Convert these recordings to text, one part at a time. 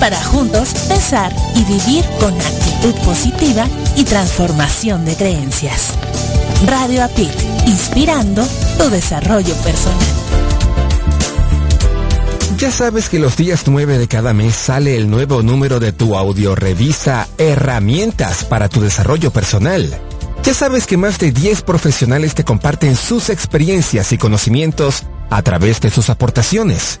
para juntos pensar y vivir con actitud positiva y transformación de creencias. Radio Apit, inspirando tu desarrollo personal. Ya sabes que los días 9 de cada mes sale el nuevo número de tu audiorevista Herramientas para tu desarrollo personal. Ya sabes que más de 10 profesionales te comparten sus experiencias y conocimientos a través de sus aportaciones.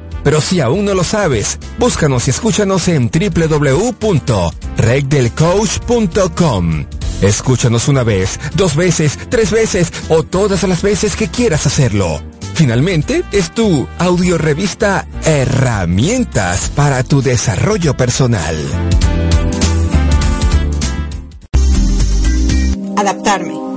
Pero si aún no lo sabes, búscanos y escúchanos en www.regdelcoach.com. Escúchanos una vez, dos veces, tres veces o todas las veces que quieras hacerlo. Finalmente, es tu audiorevista Herramientas para tu desarrollo personal. Adaptarme,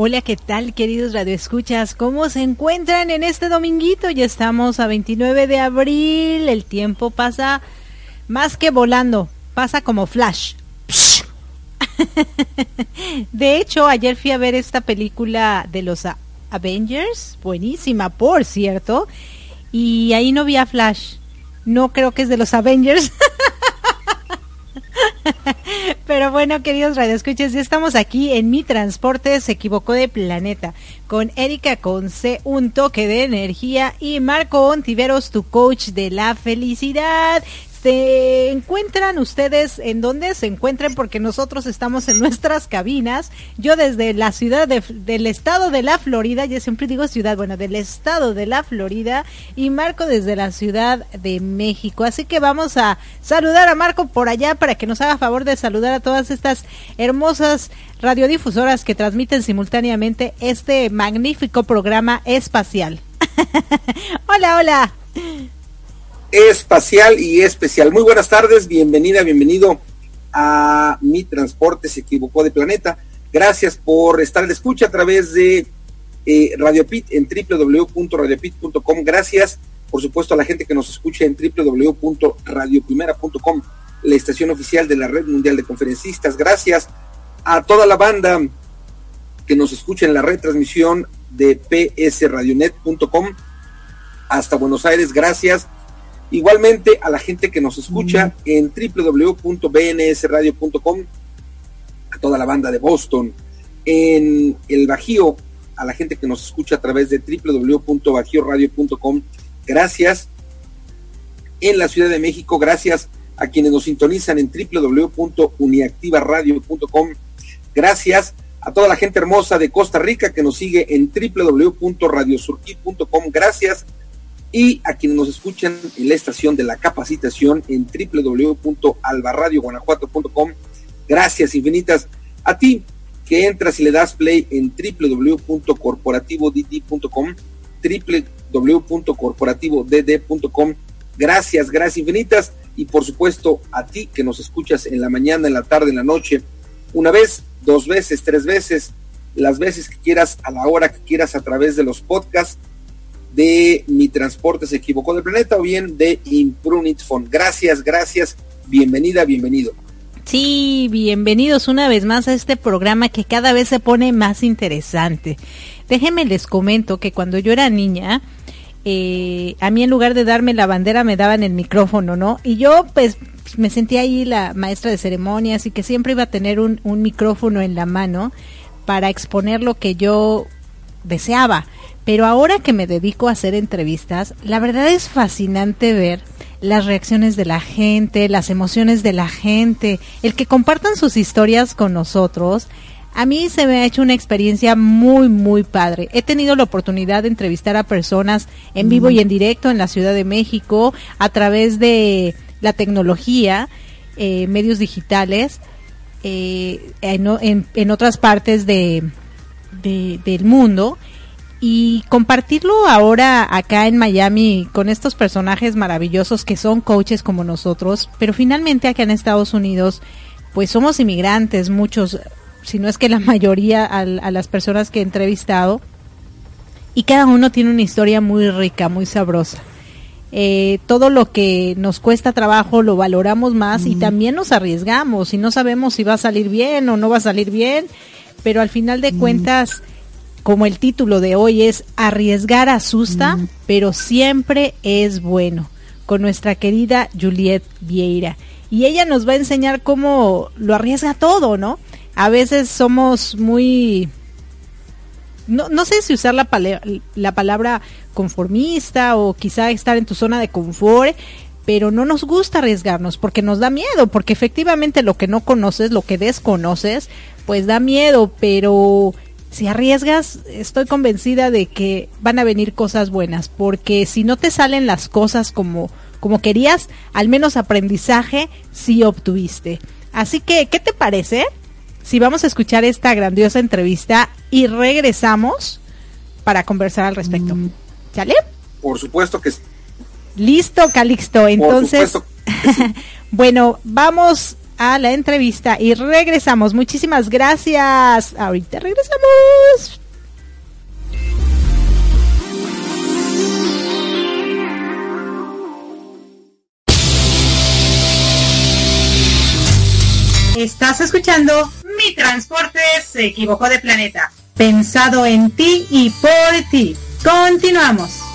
Hola, ¿qué tal queridos radioescuchas? ¿Cómo se encuentran en este dominguito? Ya estamos a 29 de abril, el tiempo pasa más que volando, pasa como flash. De hecho, ayer fui a ver esta película de los Avengers, buenísima, por cierto, y ahí no vi a Flash. No creo que es de los Avengers. Pero bueno, queridos radioescuchas, ya estamos aquí en Mi Transporte se equivocó de planeta con Erika Conce, un toque de energía y Marco Ontiveros, tu coach de la felicidad. Se encuentran ustedes en donde se encuentren porque nosotros estamos en nuestras cabinas. Yo desde la ciudad del estado de la Florida, yo siempre digo ciudad, bueno, del estado de la Florida y Marco desde la ciudad de México. Así que vamos a saludar a Marco por allá para que nos haga favor de saludar a todas estas hermosas radiodifusoras que transmiten simultáneamente este magnífico programa espacial. hola, hola espacial y especial. Muy buenas tardes, bienvenida, bienvenido a Mi Transporte se equivocó de planeta. Gracias por estar en escucha a través de eh, Radio Pit en www.radiopit.com. Gracias, por supuesto, a la gente que nos escucha en www.radioprimera.com, la estación oficial de la Red Mundial de Conferencistas. Gracias a toda la banda que nos escucha en la retransmisión de psradionet.com hasta Buenos Aires. Gracias Igualmente a la gente que nos escucha en www.bnsradio.com, a toda la banda de Boston, en el Bajío, a la gente que nos escucha a través de www.bajioradio.com, gracias. En la Ciudad de México, gracias a quienes nos sintonizan en www.uniactivaradio.com, gracias a toda la gente hermosa de Costa Rica que nos sigue en www.radiosurquí.com, gracias y a quienes nos escuchan en la estación de la capacitación en www.albarradioguanajuato.com. Gracias infinitas a ti que entras y le das play en www.corporativodd.com, www.corporativodd.com. Gracias, gracias infinitas y por supuesto a ti que nos escuchas en la mañana, en la tarde, en la noche, una vez, dos veces, tres veces, las veces que quieras, a la hora que quieras a través de los podcasts de Mi Transporte se equivocó del planeta o bien de Imprunit Phone. Gracias, gracias, bienvenida, bienvenido. Sí, bienvenidos una vez más a este programa que cada vez se pone más interesante. Déjenme les comento que cuando yo era niña, eh, a mí en lugar de darme la bandera me daban el micrófono, ¿no? Y yo pues me sentía ahí la maestra de ceremonias y que siempre iba a tener un, un micrófono en la mano para exponer lo que yo deseaba. Pero ahora que me dedico a hacer entrevistas, la verdad es fascinante ver las reacciones de la gente, las emociones de la gente, el que compartan sus historias con nosotros. A mí se me ha hecho una experiencia muy, muy padre. He tenido la oportunidad de entrevistar a personas en vivo y en directo en la Ciudad de México a través de la tecnología, eh, medios digitales, eh, en, otras partes de, del mundo y compartirlo ahora acá en Miami con estos personajes maravillosos que son coaches como nosotros, pero finalmente acá en Estados Unidos pues somos inmigrantes, muchos, si no es que la mayoría a, las personas que he entrevistado y cada uno tiene una historia muy rica, muy sabrosa. Eh, todo lo que nos cuesta trabajo lo valoramos más y también nos arriesgamos y no sabemos si va a salir bien o no va a salir bien, pero al final de cuentas como el título de hoy es Arriesgar asusta, pero siempre es bueno, con nuestra querida Juliet Vieira. Y ella nos va a enseñar cómo lo arriesga todo, ¿no? A veces somos muy... No, no sé si usar la, la palabra conformista o quizá estar en tu zona de confort, pero no nos gusta arriesgarnos porque nos da miedo, porque efectivamente lo que no conoces, lo que desconoces, pues da miedo, pero si arriesgas, estoy convencida de que van a venir cosas buenas, porque si no te salen las cosas como, como querías, al menos aprendizaje sí obtuviste. Así que, ¿qué te parece? Si vamos a escuchar esta grandiosa entrevista y regresamos para conversar al respecto. Mm. ¿Sale? Por supuesto que sí. Listo, Calixto. Entonces, bueno, vamos a la entrevista y regresamos. Muchísimas gracias. Ahorita regresamos. Estás escuchando Mi Transporte se equivocó de planeta. Pensado en ti y por ti. Continuamos.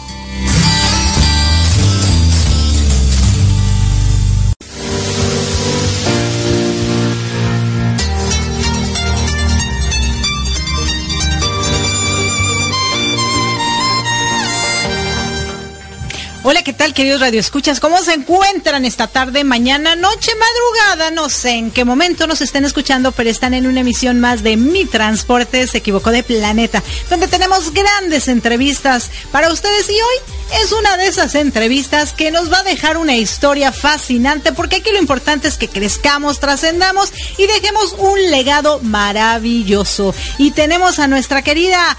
Hola, ¿qué tal, queridos radioescuchas? ¿Cómo se encuentran esta tarde, mañana, noche, madrugada? No sé en qué momento nos estén escuchando, pero están en una emisión más de Mi Transporte se equivocó de planeta, donde tenemos grandes entrevistas para ustedes y hoy es una de esas entrevistas que nos va a dejar una historia fascinante, porque aquí lo importante es que crezcamos, trascendamos y dejemos un legado maravilloso. Y tenemos a nuestra querida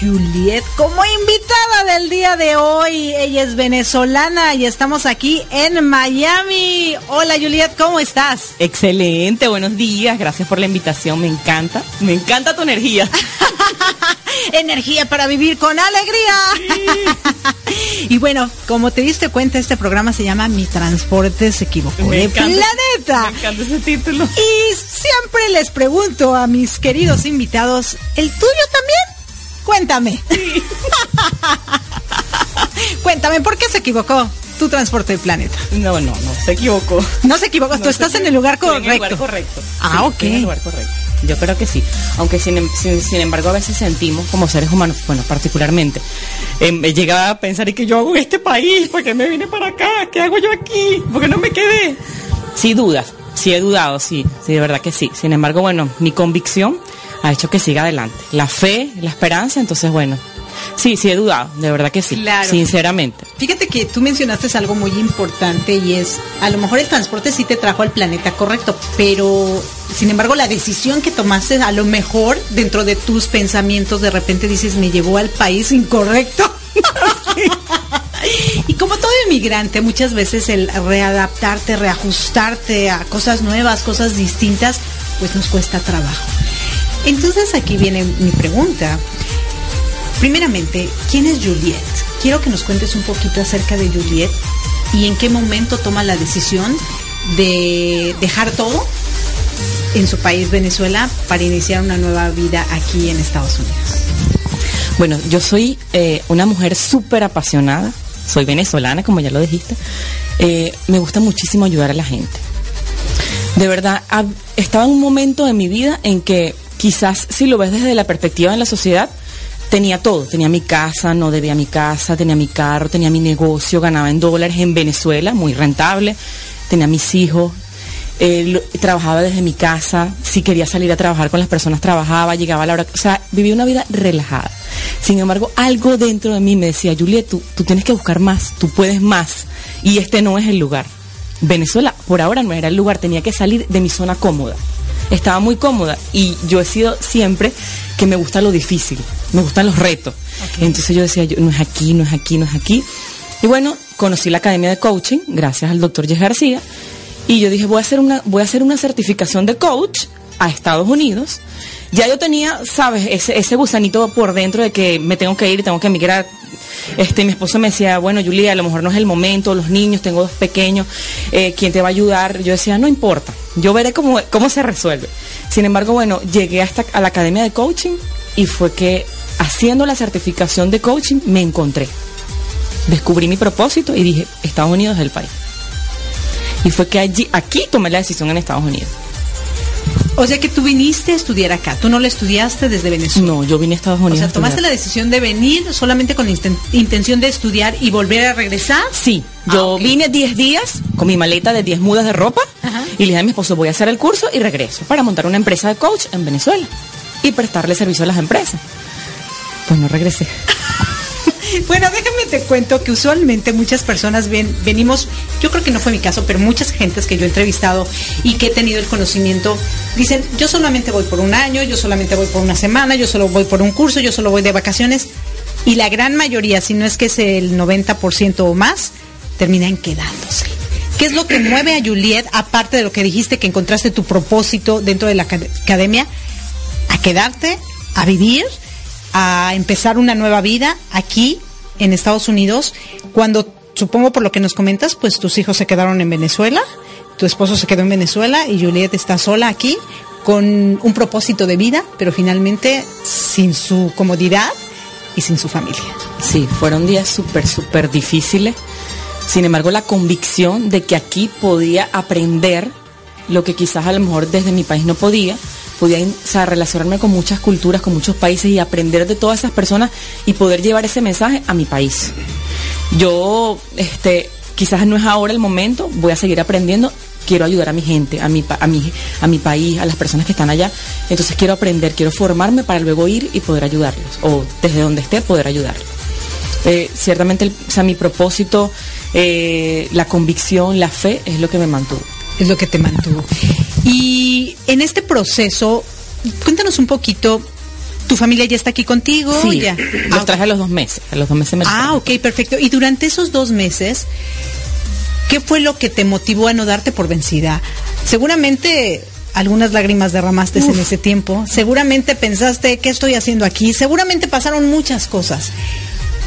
Juliet como invitada del día de hoy. Ella es venezolana y estamos aquí en Miami. Hola Juliet, ¿cómo estás? Excelente, buenos días, gracias por la invitación, me encanta, me encanta tu energía. energía para vivir con alegría. y bueno, como te diste cuenta, este programa se llama Mi Transporte se equivocó de planeta. Me encanta ese título. Y siempre les pregunto a mis queridos invitados, ¿el tuyo también? Cuéntame. Cuéntame, ¿por qué se equivocó tu transporte de planeta? No, no, no, se equivocó. No se equivocó, tú estás en el lugar correcto. En el lugar correcto. Ah, ok. En el lugar correcto. Yo creo que sí. Aunque sin, em, sin, embargo a veces sentimos como seres humanos, bueno, particularmente, eh, llegaba a pensar, ¿y que yo hago en este país? ¿Por qué me vine para acá? ¿Qué hago yo aquí? ¿Por qué no me quedé? Sí, dudas. Sí, he dudado, sí. Sí, de verdad que sí. Sin embargo, bueno, mi convicción ha hecho que siga adelante. La fe, la esperanza, entonces bueno. Sí, sí he dudado, de verdad que sí, claro. sinceramente. Fíjate que tú mencionaste algo muy importante y es, a lo mejor el transporte sí te trajo al planeta correcto, pero sin embargo la decisión que tomaste, a lo mejor dentro de tus pensamientos de repente dices, me llevó al país incorrecto. y como todo inmigrante, muchas veces el readaptarte, reajustarte a cosas nuevas, cosas distintas, pues nos cuesta trabajo. Entonces aquí viene mi pregunta. Primeramente, ¿quién es Juliet? Quiero que nos cuentes un poquito acerca de Juliet y en qué momento toma la decisión de dejar todo en su país Venezuela para iniciar una nueva vida aquí en Estados Unidos. Bueno, yo soy eh, una mujer súper apasionada, soy venezolana, como ya lo dijiste. Eh, me gusta muchísimo ayudar a la gente. De verdad, estaba en un momento de mi vida en que quizás si lo ves desde la perspectiva de la sociedad, tenía todo, tenía mi casa, no debía mi casa, tenía mi carro, tenía mi negocio, ganaba en dólares en Venezuela, muy rentable, tenía mis hijos, eh, trabajaba desde mi casa, si quería salir a trabajar con las personas trabajaba, llegaba a la hora, o sea, vivía una vida relajada. Sin embargo, algo dentro de mí me decía, Juliet, tú, tú tienes que buscar más, tú puedes más, y este no es el lugar. Venezuela por ahora no era el lugar, tenía que salir de mi zona cómoda estaba muy cómoda y yo he sido siempre que me gusta lo difícil, me gustan los retos. Entonces yo decía, yo, no es aquí, no es aquí, no es aquí. Y bueno, conocí la Academia de Coaching gracias al doctor Jess García y yo dije, voy a hacer una, voy a hacer una certificación de coach a Estados Unidos. Ya yo tenía, sabes, ese, ese gusanito por dentro de que me tengo que ir, tengo que emigrar, este, mi esposo me decía, bueno, Julia, a lo mejor no es el momento, los niños, tengo dos pequeños, eh, ¿quién te va a ayudar? Yo decía, no importa, yo veré cómo, cómo se resuelve. Sin embargo, bueno, llegué hasta a la academia de coaching y fue que haciendo la certificación de coaching me encontré. Descubrí mi propósito y dije, Estados Unidos es el país. Y fue que allí, aquí tomé la decisión en Estados Unidos. O sea que tú viniste a estudiar acá, tú no lo estudiaste desde Venezuela. No, yo vine a Estados Unidos. O sea, tomaste la decisión de venir solamente con intención de estudiar y volver a regresar. Sí, yo ah, vine 10 días con mi maleta de 10 mudas de ropa y le dije a mi esposo, voy a hacer el curso y regreso para montar una empresa de coach en Venezuela y prestarle servicio a las empresas. Pues no regresé. Bueno, déjame te cuento que usualmente muchas personas ven, venimos, yo creo que no fue mi caso, pero muchas gentes que yo he entrevistado y que he tenido el conocimiento, dicen, yo solamente voy por un año, yo solamente voy por una semana, yo solo voy por un curso, yo solo voy de vacaciones. Y la gran mayoría, si no es que es el 90% o más, terminan quedándose. ¿Qué es lo que mueve a Juliet, aparte de lo que dijiste, que encontraste tu propósito dentro de la academia, a quedarte, a vivir? A empezar una nueva vida aquí en Estados Unidos, cuando supongo por lo que nos comentas, pues tus hijos se quedaron en Venezuela, tu esposo se quedó en Venezuela y Juliet está sola aquí con un propósito de vida, pero finalmente sin su comodidad y sin su familia. Sí, fueron días súper, súper difíciles. Sin embargo, la convicción de que aquí podía aprender lo que quizás a lo mejor desde mi país no podía, podía relacionarme con muchas culturas, con muchos países y aprender de todas esas personas y poder llevar ese mensaje a mi país. Yo, este, quizás no es ahora el momento, voy a seguir aprendiendo, quiero ayudar a mi gente, a mi, a mi, a mi país, a las personas que están allá. Entonces quiero aprender, quiero formarme para luego ir y poder ayudarlos, o desde donde esté poder ayudarlos. Eh, ciertamente, o sea, mi propósito, eh, la convicción, la fe es lo que me mantuvo. Es lo que te mantuvo. Y en este proceso, cuéntanos un poquito. ¿Tu familia ya está aquí contigo? Sí, ya. los Ah, traje a los dos meses. A los dos meses me Ah, ok, perfecto. Y durante esos dos meses, ¿qué fue lo que te motivó a no darte por vencida? Seguramente algunas lágrimas derramaste en ese tiempo. Seguramente pensaste, ¿qué estoy haciendo aquí? Seguramente pasaron muchas cosas.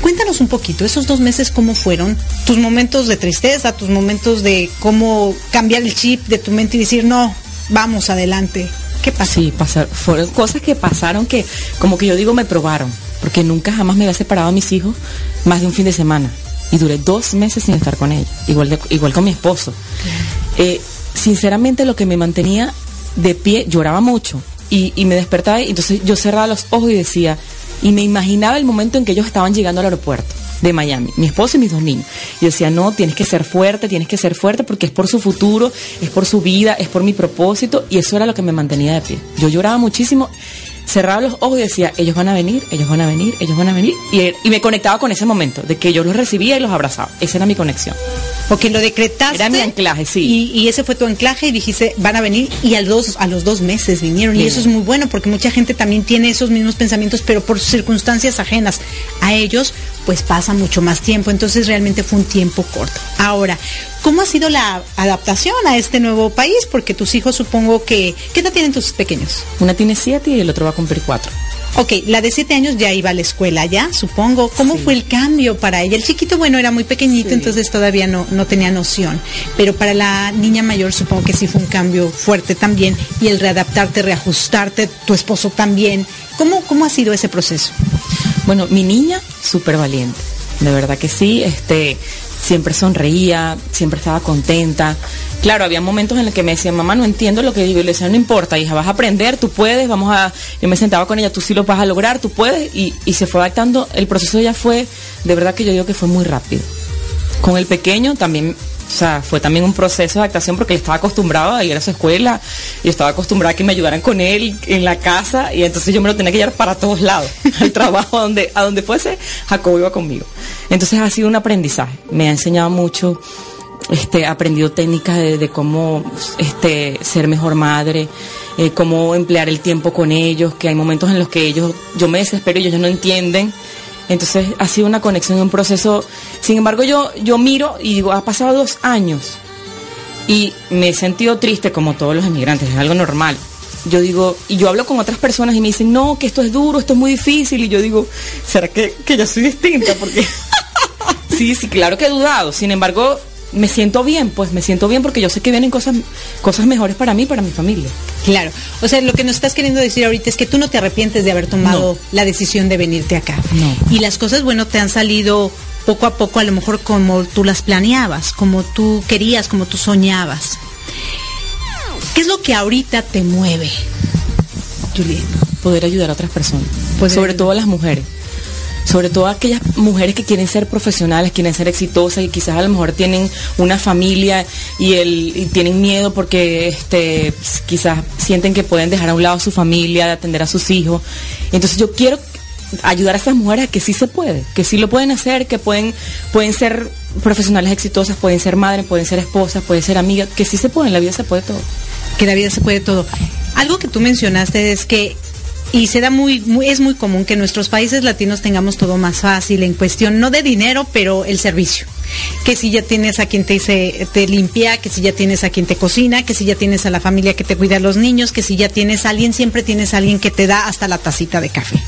Cuéntanos un poquito, esos dos meses, ¿cómo fueron? Tus momentos de tristeza, tus momentos de cómo cambiar el chip de tu mente y decir, no, vamos adelante. ¿Qué pasó? Sí, pasar, fueron cosas que pasaron que, como que yo digo, me probaron. Porque nunca jamás me había separado a mis hijos más de un fin de semana. Y duré dos meses sin estar con ella. Igual, de- igual con mi esposo. Eh, sinceramente, lo que me mantenía de pie, lloraba mucho. Y, y me despertaba y entonces yo cerraba los ojos y decía, y me imaginaba el momento en que ellos estaban llegando al aeropuerto de Miami, mi esposo y mis dos niños. Yo decía, no, tienes que ser fuerte, tienes que ser fuerte porque es por su futuro, es por su vida, es por mi propósito. Y eso era lo que me mantenía de pie. Yo lloraba muchísimo, cerraba los ojos y decía, ellos van a venir, ellos van a venir, ellos van a venir. Y, y me conectaba con ese momento, de que yo los recibía y los abrazaba. Esa era mi conexión. Porque lo decretaste. Era mi anclaje, sí. Y, y ese fue tu anclaje y dijiste, van a venir y a los, a los dos meses vinieron. Y eso es muy bueno porque mucha gente también tiene esos mismos pensamientos, pero por circunstancias ajenas a ellos, pues pasa mucho más tiempo. Entonces realmente fue un tiempo corto. Ahora, ¿cómo ha sido la adaptación a este nuevo país? Porque tus hijos supongo que... ¿Qué edad tienen tus pequeños? Una tiene siete y el otro va a cumplir cuatro. Ok, la de siete años ya iba a la escuela, ya, supongo. ¿Cómo Sí. fue el cambio para ella? El chiquito, bueno, era muy pequeñito, Sí. entonces todavía no, no tenía noción. Pero para la niña mayor supongo que sí fue un cambio fuerte también. Y el readaptarte, reajustarte, tu esposo también. ¿Cómo, cómo ha sido ese proceso? Bueno, mi niña, súper valiente. De verdad que sí, este, siempre sonreía, siempre estaba contenta. Claro, había momentos en los que me decía, mamá, no entiendo lo que digo. Le decía, no importa, hija, vas a aprender, tú puedes, vamos a... Yo me sentaba con ella, tú sí lo vas a lograr, tú puedes. Y, y se fue adaptando. El proceso ya fue, de verdad que yo digo que fue muy rápido. Con el pequeño también, o sea, fue también un proceso de adaptación porque él estaba acostumbrado a ir a su escuela y estaba acostumbrada a que me ayudaran con él en la casa y entonces yo me lo tenía que llevar para todos lados, al trabajo, a donde, a donde fuese, Jacobo iba conmigo. Entonces ha sido un aprendizaje, me ha enseñado mucho, este, aprendido técnicas de, de cómo este, ser mejor madre, eh, cómo emplear el tiempo con ellos, que hay momentos en los que ellos, yo me desespero y ellos no entienden. Entonces ha sido una conexión un proceso. Sin embargo, yo, yo miro y digo, ha pasado dos años y me he sentido triste como todos los inmigrantes, es algo normal. Yo digo, y yo hablo con otras personas y me dicen, no, que esto es duro, esto es muy difícil. Y yo digo, ¿será que, que yo soy distinta? Porque sí, sí, claro que he dudado. Sin embargo, me siento bien, pues me siento bien porque yo sé que vienen cosas, cosas mejores para mí y para mi familia. Claro. O sea, lo que nos estás queriendo decir ahorita es que tú no te arrepientes de haber tomado No. la decisión de venirte acá. No. Y las cosas, bueno, te han salido poco a poco, a lo mejor como tú las planeabas, como tú querías, como tú soñabas. ¿Qué es lo que ahorita te mueve, Juliet? poder ayudar a otras personas, Poder sobre ayudar. todo a las mujeres, sobre todo aquellas mujeres que quieren ser profesionales, quieren ser exitosas y quizás a lo mejor tienen una familia y, el, tienen miedo porque este, quizás sienten que pueden dejar a un lado a su familia, de atender a sus hijos. Entonces yo quiero ayudar a esas mujeres a que sí se puede, que sí lo pueden hacer, que pueden, pueden ser profesionales exitosas, pueden ser madres, pueden ser esposas, pueden ser amigas, que sí se puede, en la vida se puede todo. que la vida se puede todo. Algo que tú mencionaste es que y se da muy, muy es muy común que en nuestros países latinos tengamos todo más fácil en cuestión no de dinero, pero el servicio. Que si ya tienes a quien te te limpia, que si ya tienes a quien te cocina, que si ya tienes a la familia que te cuida a los niños, que si ya tienes a alguien, siempre tienes a alguien que te da hasta la tacita de café.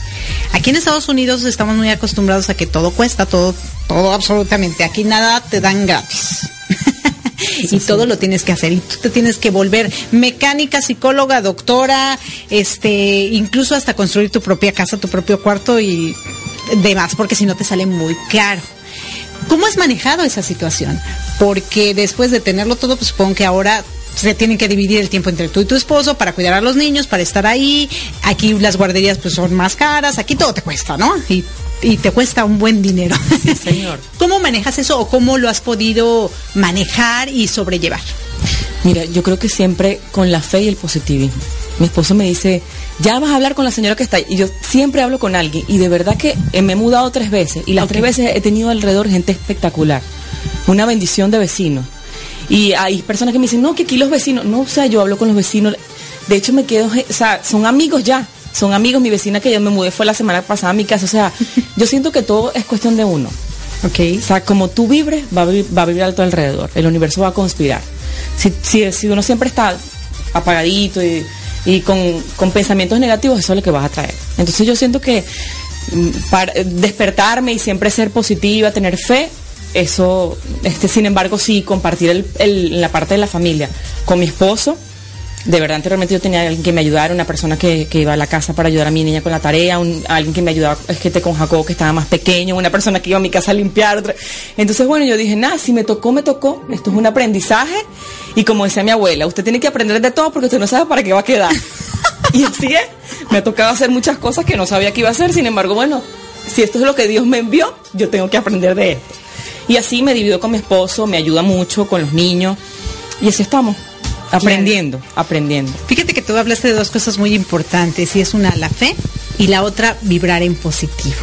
Aquí en Estados Unidos estamos muy acostumbrados a que todo cuesta, todo, todo absolutamente. Aquí nada te dan gratis. Y todo lo tienes que hacer y tú te tienes que volver mecánica, psicóloga, doctora, este, incluso hasta construir tu propia casa, tu propio cuarto y demás, porque si no te sale muy caro. ¿Cómo has manejado esa situación? Porque después de tenerlo todo, pues supongo que ahora se tienen que dividir el tiempo entre tú y tu esposo para cuidar a los niños, para estar ahí. Aquí las guarderías pues son más caras, aquí todo te cuesta, ¿no? Y, y te cuesta un buen dinero. Sí, señor. ¿Cómo manejas eso o cómo lo has podido manejar y sobrellevar? Mira, yo creo que siempre con la fe y el positivismo. Mi esposo me dice, ya vas a hablar con la señora que está ahí. Y yo siempre hablo con alguien. Y de verdad que eh, me he mudado tres veces. Y las tres veces he tenido alrededor gente espectacular. Una bendición de vecinos. Y hay personas que me dicen, no, que aquí los vecinos. No, o sea, yo hablo con los vecinos. De hecho, me quedo, o sea, son amigos ya. Son amigos. Mi vecina que yo me mudé fue la semana pasada a mi casa. O sea, yo siento que todo es cuestión de uno. Ok. O sea, como tú vibres, va a, va a vibrar a tu alrededor. El universo va a conspirar. Si, si, si uno siempre está apagadito y, y con, con pensamientos negativos, eso es lo que vas a traer. Entonces yo siento que mm, para despertarme y siempre ser positiva, tener fe, eso, este, sin embargo, sí, compartir el, la parte de la familia con mi esposo. De verdad, anteriormente yo tenía alguien que me ayudara, una persona que, que iba a la casa para ayudar a mi niña con la tarea, un- alguien que me ayudaba es que te con Jacob, que estaba más pequeño, una persona que iba a mi casa a limpiar. Entonces, bueno, yo dije, nada, si me tocó, me tocó. Esto es un aprendizaje. Y como decía mi abuela, usted tiene que aprender de todo porque usted no sabe para qué va a quedar. y así es. Me ha tocado hacer muchas cosas que no sabía que iba a hacer. Sin embargo, bueno, si esto es lo que Dios me envió, yo tengo que aprender de esto. Y así me divido con mi esposo, me ayuda mucho con los niños. Y así estamos, aprendiendo, aprendiendo. Fíjate que tú hablaste de dos cosas muy importantes y es una la fe y la otra vibrar en positivo.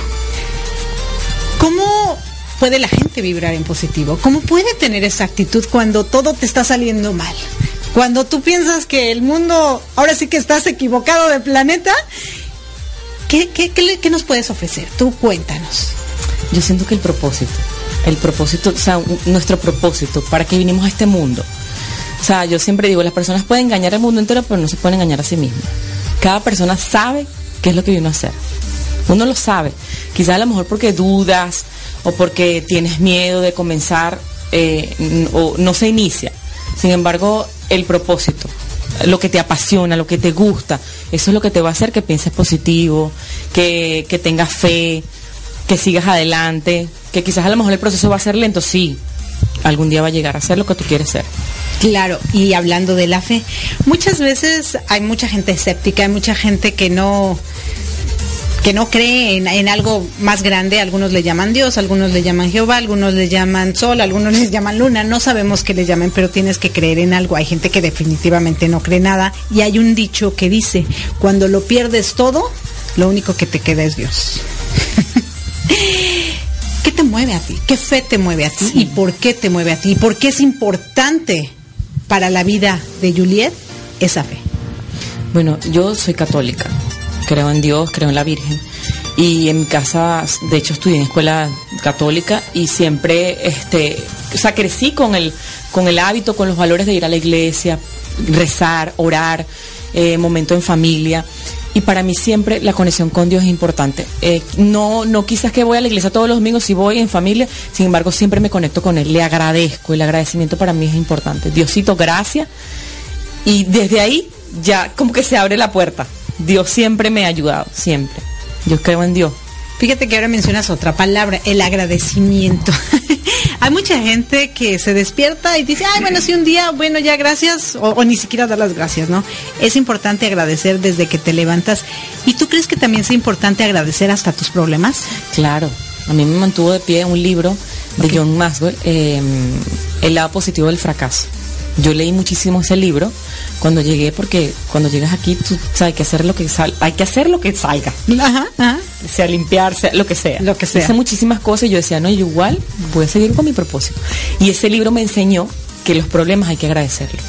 ¿Cómo puede la gente vibrar en positivo? ¿Cómo puede tener esa actitud cuando todo te está saliendo mal? Cuando tú piensas que el mundo, ahora sí que estás equivocado de planeta, ¿qué, qué, qué qué nos puedes ofrecer? Tú cuéntanos. Yo siento que el propósito, el propósito, o sea, nuestro propósito, para que vinimos a este mundo. O sea, yo siempre digo, las personas pueden engañar al mundo entero, pero no se pueden engañar a sí mismas. Cada persona sabe qué es lo que vino a hacer. Uno lo sabe. Quizás a lo mejor porque dudas o porque tienes miedo de comenzar eh, o no se inicia. Sin embargo, el propósito, lo que te apasiona, lo que te gusta, eso es lo que te va a hacer que pienses positivo, que, que tengas fe, que sigas adelante, que quizás a lo mejor el proceso va a ser lento, sí. Algún día va a llegar a ser lo que tú quieres ser. Claro, y hablando de la fe, muchas veces hay mucha gente escéptica, hay mucha gente que no que no cree en, algo más grande, algunos le llaman Dios, algunos le llaman Jehová, algunos le llaman Sol, algunos les llaman Luna, no sabemos qué le llamen, pero tienes que creer en algo. Hay gente que definitivamente no cree nada y hay un dicho que dice, cuando lo pierdes todo, lo único que te queda es Dios. ¿Qué te mueve a ti? ¿Qué fe te mueve a ti? ¿Y por qué te mueve a ti? ¿Y por qué es importante para la vida de Juliet esa fe? Bueno, yo soy católica, creo en Dios, creo en la Virgen. Y en mi casa, de hecho, estudié en escuela católica y siempre, este, o sea, crecí con el, con el hábito, con los valores de ir a la iglesia, rezar, orar, eh, momento en familia. Y para mí siempre la conexión con Dios es importante. Eh, no, no quizás que voy a la iglesia todos los domingos, si voy en familia, sin embargo siempre me conecto con Él, le agradezco, el agradecimiento para mí es importante. Diosito, gracias. Y desde ahí ya como que se abre la puerta. Dios siempre me ha ayudado, siempre. Yo creo en Dios. Fíjate que ahora mencionas otra palabra, el agradecimiento. Hay mucha gente que se despierta y dice, ay, bueno, si un día, bueno, ya gracias, o, o ni siquiera dar las gracias, ¿no? Es importante agradecer desde que te levantas. ¿Y tú crees que también es importante agradecer hasta tus problemas? Claro. A mí me mantuvo de pie un libro de John Maxwell, eh, El lado positivo del fracaso. Yo leí muchísimo ese libro cuando llegué porque cuando llegas aquí tú sabes, hay que hacer lo que sal, hay que hacer lo que salga, Ajá, ajá. sea limpiar, sea lo que sea. Lo que sea. Hice muchísimas cosas y yo decía, no, yo igual voy a seguir con mi propósito. Y ese libro me enseñó que los problemas hay que agradecerlos,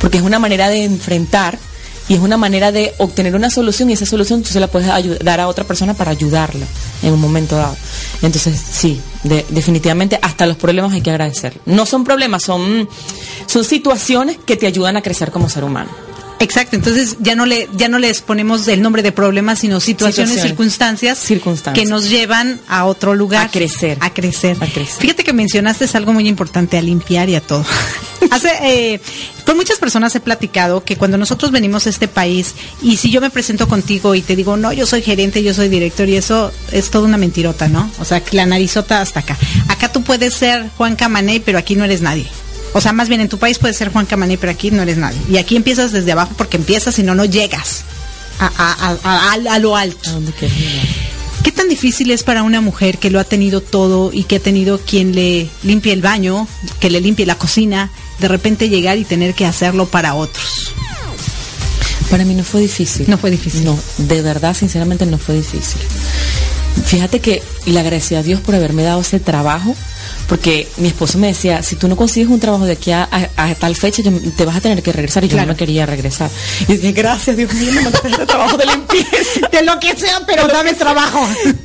porque es una manera de enfrentar y es una manera de obtener una solución y esa solución tú se la puedes dar a otra persona para ayudarla en un momento dado. Entonces, sí, de- definitivamente hasta los problemas hay que agradecerlos. No son problemas, son, son situaciones que te ayudan a crecer como ser humano. Exacto, entonces ya no le ya no les ponemos el nombre de problemas, sino situaciones, Situaciones. circunstancias, Circunstancias. que nos llevan a otro lugar, A crecer. a crecer. A crecer. Fíjate que mencionaste algo muy importante a limpiar y a todo. Hace eh, con muchas personas he platicado que cuando nosotros venimos a este país y si yo me presento contigo y te digo no yo soy gerente, yo soy director y eso es toda una mentirota, ¿no? O sea la narizota hasta acá. Acá tú puedes ser Juan Camaney, pero aquí no eres nadie. O sea, más bien en tu país puede ser Juan Camané, pero aquí no eres nadie. Y aquí empiezas desde abajo porque empiezas y no, no llegas a, a- a- a- a lo alto. ¿A dónde quieres llegar? ¿Qué tan difícil es para una mujer que lo ha tenido todo y que ha tenido quien le limpie el baño, que le limpie la cocina, de repente llegar y tener que hacerlo para otros? Para mí no fue difícil. No fue difícil. No, de verdad, sinceramente no fue difícil. Fíjate que le agradecí a Dios por haberme dado ese trabajo, porque mi esposo me decía, si tú no consigues un trabajo de aquí a, a- a tal fecha, yo- te vas a tener que regresar. Y yo no quería regresar. Y dije, gracias Dios mío, me mandaste este trabajo de limpieza. De lo que sea, pero dame trabajo.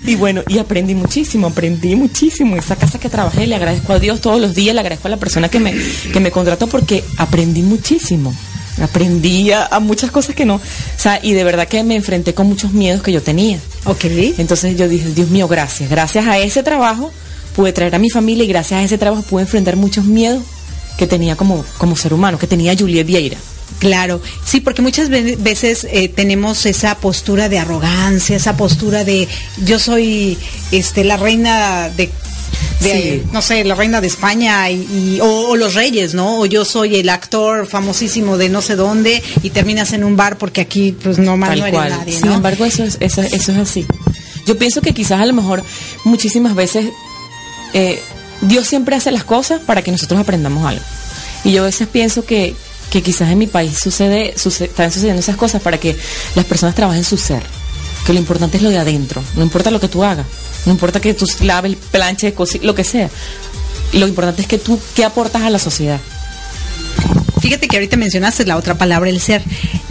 Y bueno, y aprendí muchísimo, aprendí muchísimo. Esa casa que trabajé, le agradezco a Dios todos los días, le agradezco a la persona que me, que me contrató porque aprendí muchísimo. Aprendí a, a muchas cosas que no. O sea, y de verdad que me enfrenté con muchos miedos que yo tenía. Ok. Entonces yo dije, Dios mío, gracias. Gracias a ese trabajo pude traer a mi familia y gracias a ese trabajo pude enfrentar muchos miedos que tenía como, como ser humano, que tenía Juliet Vieira. Claro, sí, porque muchas ve- veces eh, tenemos esa postura de arrogancia, esa postura de yo soy este la reina de, de, Sí. no sé, la reina de España y, y- o, o los reyes, ¿no? O yo soy el actor famosísimo de no sé dónde y terminas en un bar porque aquí pues normal Tal no eres cual. nadie, Sin ¿no? embargo, eso es, eso, eso es así. Yo pienso que quizás a lo mejor muchísimas veces eh, Dios siempre hace las cosas para que nosotros aprendamos algo. Y yo a veces pienso que, que quizás en mi país sucede, suce- están sucediendo esas cosas para que las personas trabajen su ser. Que lo importante es lo de adentro. No importa lo que tú hagas. No importa que tú laves, planches, lo que sea. Lo importante es que tú, ¿qué aportas a la sociedad? Fíjate que ahorita mencionaste la otra palabra, el ser.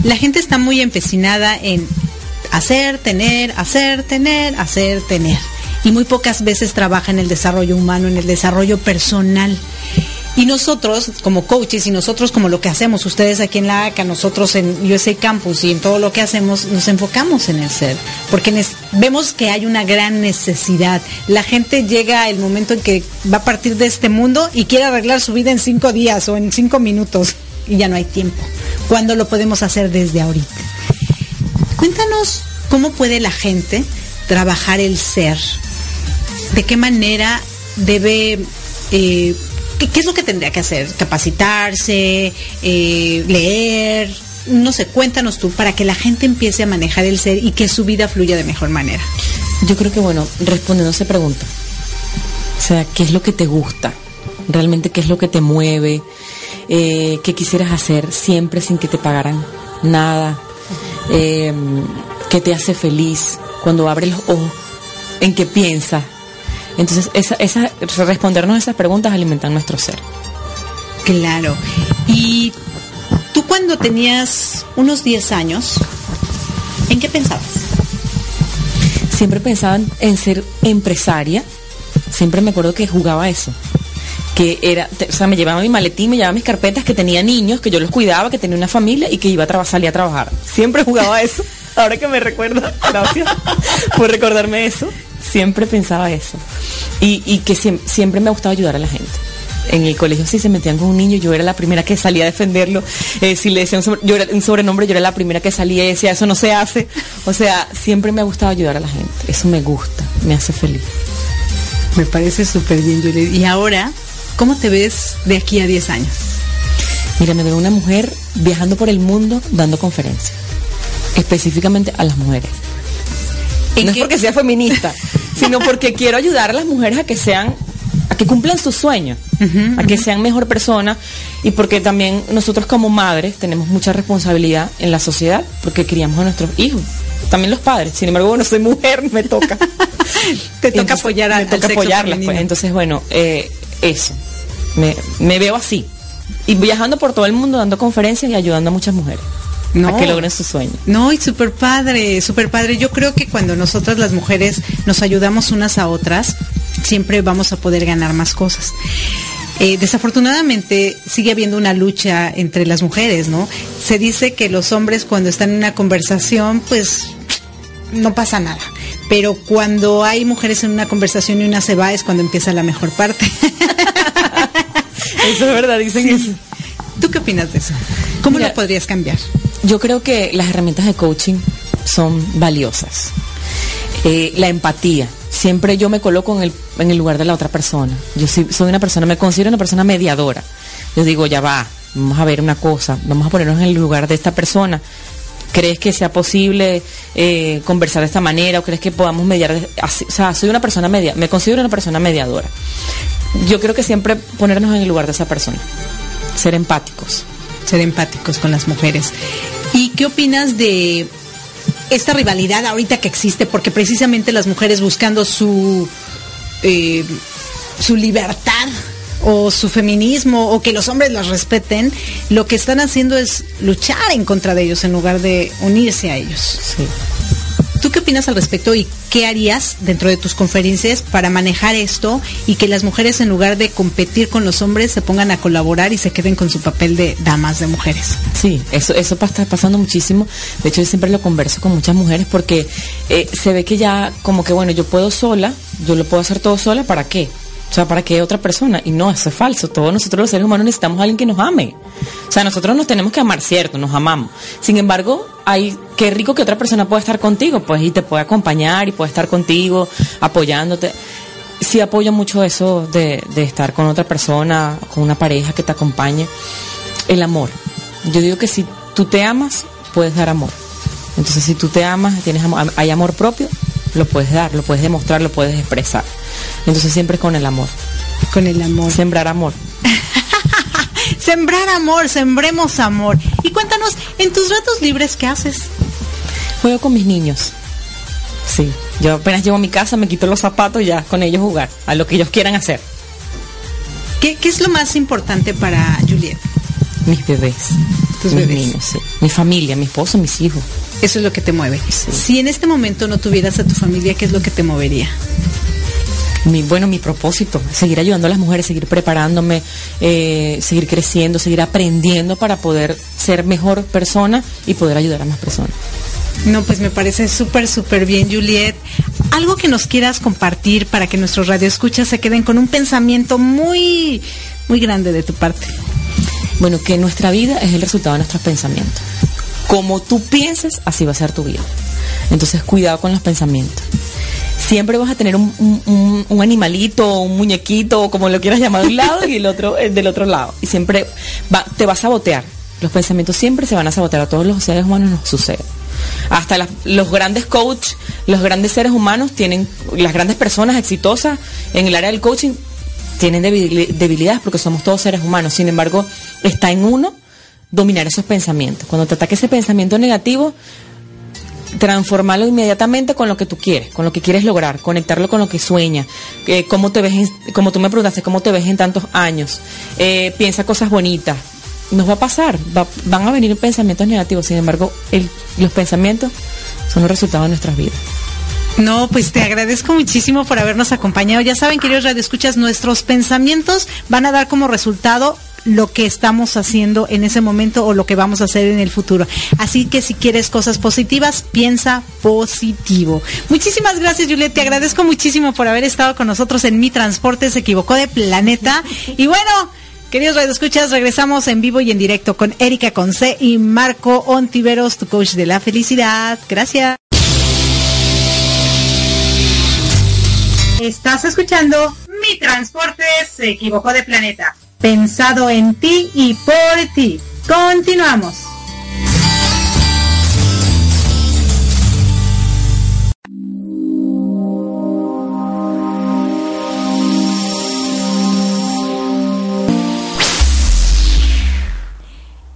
La gente está muy empecinada en hacer, tener, hacer, tener, hacer, tener. Y muy pocas veces trabaja en el desarrollo humano, en el desarrollo personal. Y nosotros, como coaches, y nosotros como lo que hacemos, ustedes aquí en la ACA, nosotros en USA Campus y en todo lo que hacemos, nos enfocamos en el ser. Porque vemos que hay una gran necesidad. La gente llega el momento en que va a partir de este mundo y quiere arreglar su vida en cinco días o en cinco minutos. Y ya no hay tiempo. ¿Cuándo lo podemos hacer desde ahorita? Cuéntanos cómo puede la gente trabajar el ser. ¿De qué manera debe... eh, ¿qué, qué es lo que tendría que hacer? ¿Capacitarse? eh, ¿Leer? No sé, cuéntanos tú para que la gente empiece a manejar el ser y que su vida fluya de mejor manera. Yo creo que, bueno, respondiendo a esa pregunta, o sea, ¿qué es lo que te gusta? Realmente, ¿qué es lo que te mueve? Eh, ¿Qué quisieras hacer siempre sin que te pagaran nada? Eh, ¿Qué te hace feliz? Cuando abres los ojos, ¿en qué piensas? Entonces, esa, esa, respondernos a esas preguntas alimentan nuestro ser. Claro. Y tú cuando tenías unos 10 años, ¿en qué pensabas? siempre pensaba en- ser empresaria. Siempre me acuerdo que jugaba eso. Que era, o sea, me llevaba mi maletín, me llevaba mis carpetas, que tenía niños, que yo los cuidaba, que tenía una familia y que iba a salía a trabajar. Siempre jugaba eso. Ahora que me recuerda, gracias por recordarme eso. Siempre pensaba eso. Y, y que siem- siempre me ha gustado ayudar a la gente. En el colegio si se metían con un niño, yo era la primera que salía a defenderlo. Eh, si le decían un, yo era un sobrenombre, yo era la primera que salía y decía, eso no se hace. O sea, siempre me ha gustado ayudar a la gente. Eso me gusta, me hace feliz. Me parece súper bien, Juliet. Y ahora, ¿cómo te ves de aquí a 10 años? Mira, me veo una mujer viajando por el mundo dando conferencias. Específicamente a las mujeres. ¿En no es porque sea feminista, sino porque quiero ayudar a las mujeres a que sean, a que cumplan sus sueños, a que sean mejor personas y porque también nosotros como madres tenemos mucha responsabilidad en la sociedad porque criamos a nuestros hijos. También los padres. Sin embargo, bueno, soy mujer, me toca. Te toca Entonces, apoyar al, me toca apoyarlas, pues. Entonces, bueno, eh, eso. Me, me veo así. Y viajando por todo el mundo dando conferencias y ayudando a muchas mujeres No. a que logren sus sueños. No, y súper padre, súper padre. Yo creo que cuando nosotras las mujeres nos ayudamos unas a otras, siempre vamos a poder ganar más cosas. Eh, desafortunadamente sigue habiendo una lucha entre las mujeres, ¿no? Se dice que los hombres cuando están en una conversación, pues no pasa nada. Pero cuando hay mujeres en una conversación y una se va es cuando empieza la mejor parte. Eso es verdad, dicen Sí. eso. ¿Tú qué opinas de eso? ¿Cómo Mira, lo podrías cambiar? Yo creo que las herramientas de coaching son valiosas. Eh, la empatía. Siempre yo me coloco en el, en el lugar de la otra persona. Yo soy, soy una persona, me considero una persona mediadora. Yo digo, ya va, vamos a ver una cosa, vamos a ponernos en el lugar de esta persona. ¿Crees que sea posible eh, conversar de esta manera o crees que podamos mediar? o sea, soy una persona media, me considero una persona mediadora. Yo creo que siempre ponernos en el lugar de esa persona, ser empáticos. Ser empáticos con las mujeres. ¿Y qué opinas de esta rivalidad ahorita que existe? Porque precisamente las mujeres buscando su, eh, su libertad o su feminismo o que los hombres las respeten, lo que están haciendo es luchar en contra de ellos en lugar de unirse a ellos. ¿Tú qué opinas al respecto y qué harías dentro de tus conferencias para manejar esto y que las mujeres en lugar de competir con los hombres se pongan a colaborar y se queden con su papel de damas de mujeres? Sí, eso, eso está pasando muchísimo. De hecho, yo siempre lo converso con muchas mujeres porque eh, se ve que ya como que, bueno, yo puedo sola, yo lo puedo hacer todo sola, ¿para qué? O sea, ¿para qué otra persona? Y no, eso es falso. Todos nosotros los seres humanos necesitamos a alguien que nos ame. O sea, nosotros nos tenemos que amar, cierto, nos amamos. Sin embargo, hay qué rico que otra persona pueda estar contigo, pues, y te puede acompañar y puede estar contigo, apoyándote. Sí apoyo mucho eso de, de estar con otra persona, con una pareja que te acompañe. El amor. Yo digo que si tú te amas, puedes dar amor. Entonces, si tú te amas, tienes amor, hay amor propio, lo puedes dar, lo puedes demostrar, lo puedes expresar. Entonces siempre con el amor. Con el amor. Sembrar amor. Sembrar amor, sembremos amor. Y cuéntanos, en tus ratos libres, ¿qué haces? Juego con mis niños. Sí, yo apenas llego a mi casa, me quito los zapatos y ya con ellos jugar, a lo que ellos quieran hacer. ¿Qué, qué es lo más importante para Juliet? Mis bebés. Tus mis bebés. niños, sí. Mi familia, mi esposo, mis hijos. Eso es lo que te mueve. Si en este momento no tuvieras a tu familia, ¿qué es lo que te movería? Mi bueno mi propósito seguir ayudando a las mujeres seguir preparándome eh, seguir creciendo seguir aprendiendo para poder ser mejor persona y poder ayudar a más personas No, pues me parece súper, súper bien, Juliet. Algo que nos quieras compartir para que nuestros radioescuchas se queden con un pensamiento muy, muy grande de tu parte. bueno que nuestra vida es el resultado de nuestros pensamientos como tú pienses así va a ser tu vida entonces cuidado con los pensamientos siempre vas a tener un, un- animalito, un muñequito, como lo quieras llamar de un lado y el otro eh, del otro lado. Y siempre va- te va a sabotear. Los pensamientos siempre se van a sabotear. A todos los seres humanos nos sucede. Hasta los grandes coach, los grandes seres humanos tienen, las grandes personas exitosas en el área del coaching tienen debili- debilidades porque somos todos seres humanos. Sin embargo, está en uno dominar esos pensamientos. Cuando te ataque ese pensamiento negativo, transformarlo inmediatamente con lo que tú quieres, con lo que quieres lograr, conectarlo con lo que sueñas, eh, cómo te ves, en- como tú me preguntaste, cómo te ves en tantos años, Eh, piensa cosas bonitas, nos va a pasar, va- van a venir pensamientos negativos, sin embargo, los pensamientos son los resultados de nuestras vidas. No, pues te agradezco muchísimo por habernos acompañado. Ya saben, queridos radioescuchas, nuestros pensamientos van a dar como resultado lo que estamos haciendo en ese momento o lo que vamos a hacer en el futuro. Así que si quieres cosas positivas, piensa positivo. Muchísimas gracias, Juliet. Te agradezco muchísimo por haber estado con nosotros en Mi Transporte se equivocó de planeta. Y bueno, queridos radioescuchas, regresamos en vivo y en directo con Erika Conce y Marco Ontiveros, tu coach de la felicidad. Gracias. Estás escuchando Mi Transporte se equivocó de planeta. Pensado en ti y por ti. Continuamos.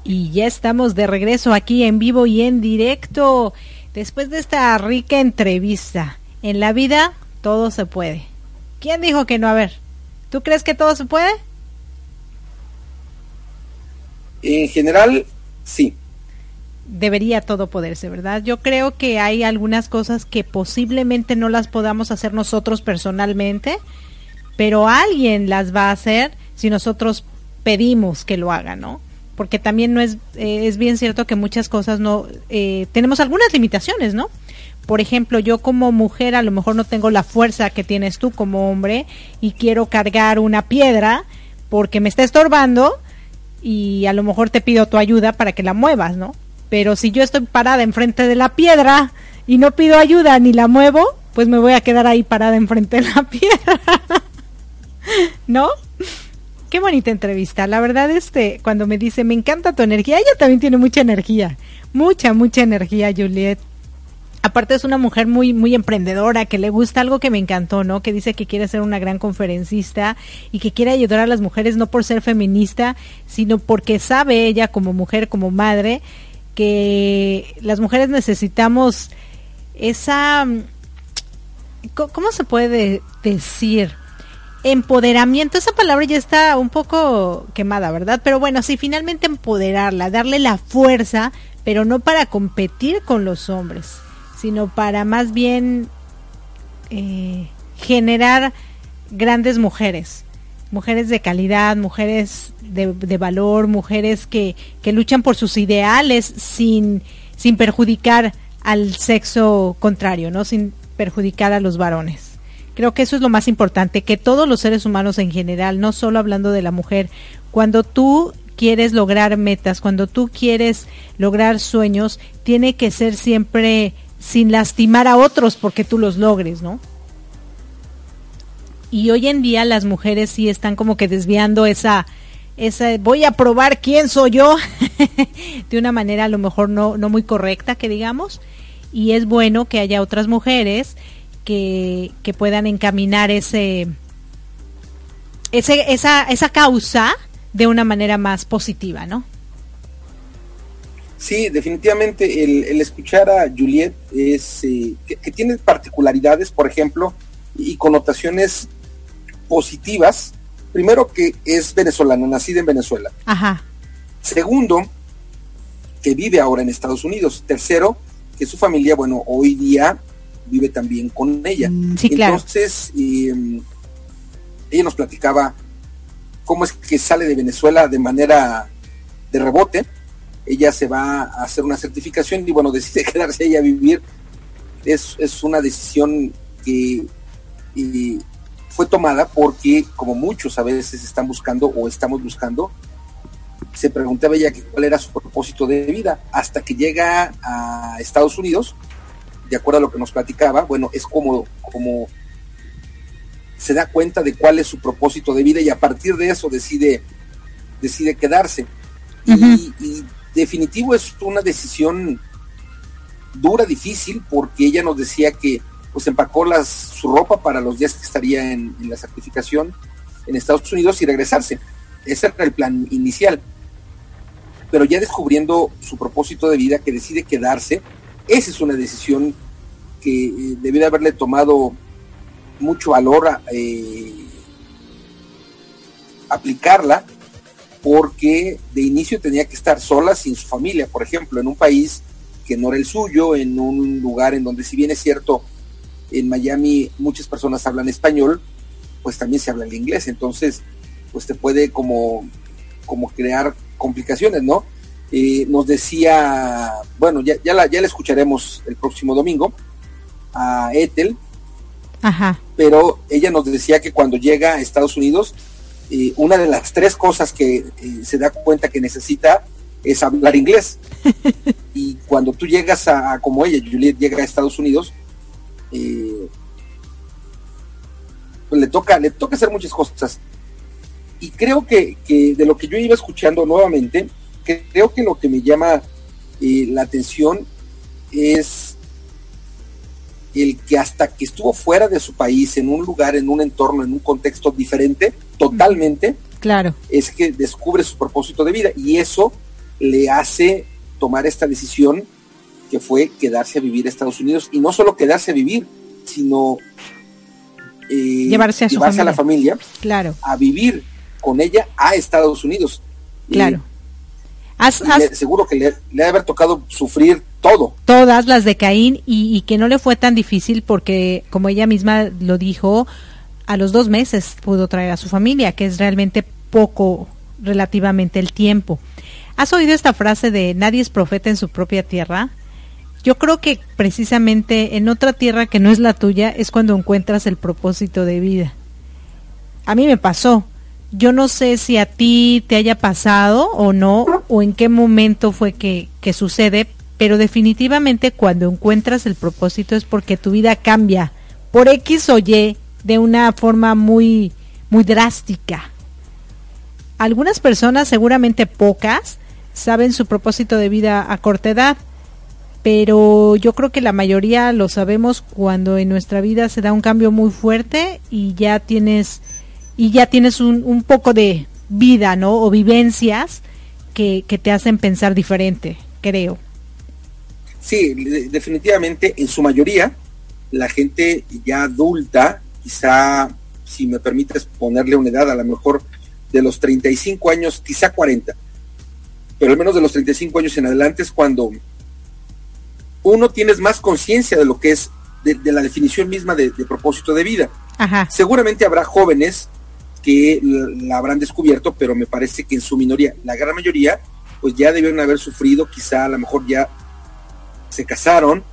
Y ya estamos de regreso aquí en vivo y en directo. Después de esta rica entrevista, en la vida todo se puede. ¿Quién dijo que no? A ver, ¿tú crees que todo se puede? En general, sí. Debería todo poderse, ¿verdad? Yo creo que hay algunas cosas que posiblemente no las podamos hacer nosotros personalmente, pero alguien las va a hacer si nosotros pedimos que lo haga, ¿no? Porque también no es, eh, es bien cierto que muchas cosas no, eh, tenemos algunas limitaciones, ¿no? Por ejemplo, yo como mujer a lo mejor no tengo la fuerza que tienes tú como hombre y quiero cargar una piedra porque me está estorbando y a lo mejor te pido tu ayuda para que la muevas, ¿no? Pero si yo estoy parada enfrente de la piedra y no pido ayuda ni la muevo, pues me voy a quedar ahí parada enfrente de la piedra. ¿No? Qué bonita entrevista. La verdad, este, cuando me dice, me encanta tu energía, ella también tiene mucha energía. Mucha, mucha energía, Juliet. Aparte es una mujer muy, muy emprendedora, que le gusta algo que me encantó, ¿no? Que dice que quiere ser una gran conferencista y que quiere ayudar a las mujeres no por ser feminista, sino porque sabe ella como mujer, como madre, que las mujeres necesitamos esa, ¿cómo se puede decir? Empoderamiento, esa palabra ya está un poco quemada, ¿verdad? Pero bueno, sí, finalmente empoderarla, darle la fuerza, pero no para competir con los hombres sino para más bien eh, generar grandes mujeres, mujeres de calidad, mujeres de, valor, mujeres que, que, luchan por sus ideales sin, sin perjudicar al sexo contrario, ¿no? Sin perjudicar a los varones. Creo que eso es lo más importante, que todos los seres humanos en general, no solo hablando de la mujer, cuando tú quieres lograr metas, cuando tú quieres lograr sueños, tiene que ser siempre sin lastimar a otros porque tú los logres, ¿no? Y hoy en día las mujeres sí están como que desviando esa, esa voy a probar quién soy yo de una manera a lo mejor no, no muy correcta que digamos y es bueno que haya otras mujeres que, que puedan encaminar ese, ese esa, esa causa de una manera más positiva, ¿no? Sí, definitivamente el, escuchar a Juliet es eh, que, tiene particularidades, por ejemplo, y connotaciones positivas. Primero que es venezolana, nacida en Venezuela. Ajá. Segundo, que vive ahora en Estados Unidos. Tercero, que su familia, bueno, hoy día vive también con ella. Mm, sí, claro. Entonces, em, ella nos platicaba cómo es que sale de Venezuela de manera de rebote ella se va a hacer una certificación y bueno, decide quedarse ella a vivir. Es, es una decisión que fue tomada porque, como muchos a veces están buscando o estamos buscando, se preguntaba ella cuál era su propósito de vida hasta que llega a Estados Unidos, de acuerdo a lo que nos platicaba, bueno, es como, como se da cuenta de cuál es su propósito de vida y a partir de eso decide, decide quedarse. y definitivo es una decisión dura, difícil, porque ella nos decía que pues empacó su ropa para los días que estaría en, la certificación en Estados Unidos y regresarse. Ese era el plan inicial. Pero ya descubriendo su propósito de vida, que decide quedarse, esa es una decisión que eh, debió de haberle tomado mucho valor a, eh, aplicarla porque de inicio tenía que estar sola sin su familia, por ejemplo, en un país que no era el suyo, en un lugar en donde si bien es cierto, en Miami muchas personas hablan español, pues también se habla el inglés, entonces pues te puede como, como crear complicaciones, ¿no? Eh, nos decía, bueno, ya, ya, la, ya la escucharemos el próximo domingo a Ethel, Ajá. pero ella nos decía que cuando llega a Estados Unidos, una de las tres cosas que eh, se da cuenta que necesita es hablar inglés. y cuando tú llegas a, como ella, Juliet llega a Estados Unidos, eh, pues le toca, le toca hacer muchas cosas. Y creo que, de lo que yo iba escuchando nuevamente, creo que lo que me llama eh, la atención es el que hasta que estuvo fuera de su país, en un lugar, en un entorno, en un contexto diferente, totalmente, claro. es que descubre su propósito de vida y eso le hace tomar esta decisión que fue quedarse a vivir a Estados Unidos y no solo quedarse a vivir, sino eh, llevarse, a, la familia claro. a vivir con ella a Estados Unidos. Claro. seguro que le, le debe haber tocado sufrir todo. Todas las de Caín y, que no le fue tan difícil porque, como ella misma lo dijo, a los dos meses pudo traer a su familia, que es realmente poco relativamente el tiempo. ¿Has oído esta frase de nadie es profeta en su propia tierra? Yo creo que precisamente en otra tierra que no es la tuya es cuando encuentras el propósito de vida. A mí me pasó. Yo no sé si a ti te haya pasado o no, o en qué momento fue que, sucede, pero definitivamente cuando encuentras el propósito es porque tu vida cambia por X o Y de una forma muy, muy drástica. Algunas personas, seguramente pocas, saben su propósito de vida a corta edad, pero yo creo que la mayoría lo sabemos cuando en nuestra vida se da un cambio muy fuerte y ya tienes y ya tienes un, un poco de vida, ¿no? O vivencias que, que te hacen pensar diferente, creo. Sí, definitivamente, en su mayoría, la gente ya adulta, quizá, si me permites ponerle una edad, a lo mejor de los 35 años, quizá 40, pero al menos de los 35 años en adelante es cuando uno tienes más conciencia de lo que es, de, la definición misma de, propósito de vida. Seguramente habrá jóvenes que la habrán descubierto, pero me parece que en su minoría, la gran mayoría, pues ya debieron haber sufrido, quizá a lo mejor ya se casaron,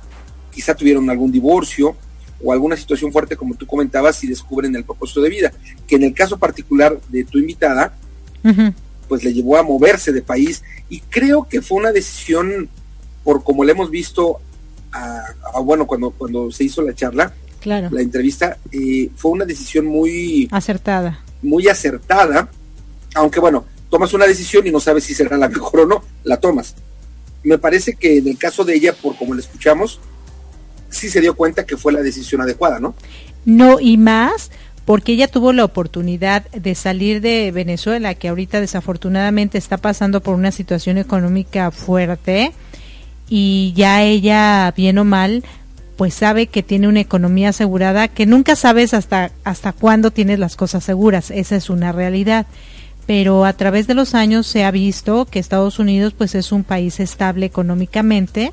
quizá tuvieron algún divorcio o alguna situación fuerte como tú comentabas y descubren el propósito de vida, que en el caso particular de tu invitada, pues le llevó a moverse de país y creo que fue una decisión, por como le hemos visto, a, bueno, cuando, cuando se hizo la charla, claro. la entrevista, eh, fue una decisión muy acertada muy acertada, aunque bueno, tomas una decisión y no sabes si será la mejor o no, la tomas. Me parece que en el caso de ella, por como la escuchamos, sí se dio cuenta que fue la decisión adecuada, ¿no? No, y más porque ella tuvo la oportunidad de salir de Venezuela, que ahorita desafortunadamente está pasando por una situación económica fuerte, y ya ella, bien o mal, pues sabe que tiene una economía asegurada, que nunca sabes hasta, hasta cuándo tienes las cosas seguras, esa es una realidad. Pero a través de los años se ha visto que Estados Unidos pues es un país estable económicamente,